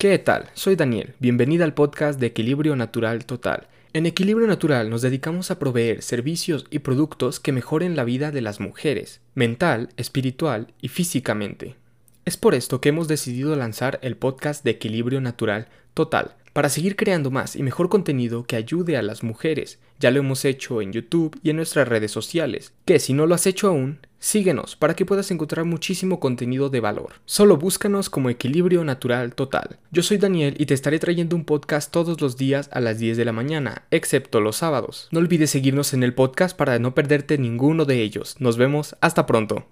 ¿Qué tal? Soy Daniel, bienvenida al podcast de Equilibrio Natural Total. En Equilibrio Natural nos dedicamos a proveer servicios y productos que mejoren la vida de las mujeres, mental, espiritual y físicamente. Es por esto que hemos decidido lanzar el podcast de Equilibrio Natural Total, para seguir creando más y mejor contenido que ayude a las mujeres. Ya lo hemos hecho en YouTube y en nuestras redes sociales, que si no lo has hecho aún, Síguenos para que puedas encontrar muchísimo contenido de valor. Solo búscanos como Equilibrio Natural Total. Yo soy Daniel y te estaré trayendo un podcast todos los días a las 10 de la mañana, excepto los sábados. No olvides seguirnos en el podcast para no perderte ninguno de ellos. Nos vemos, hasta pronto.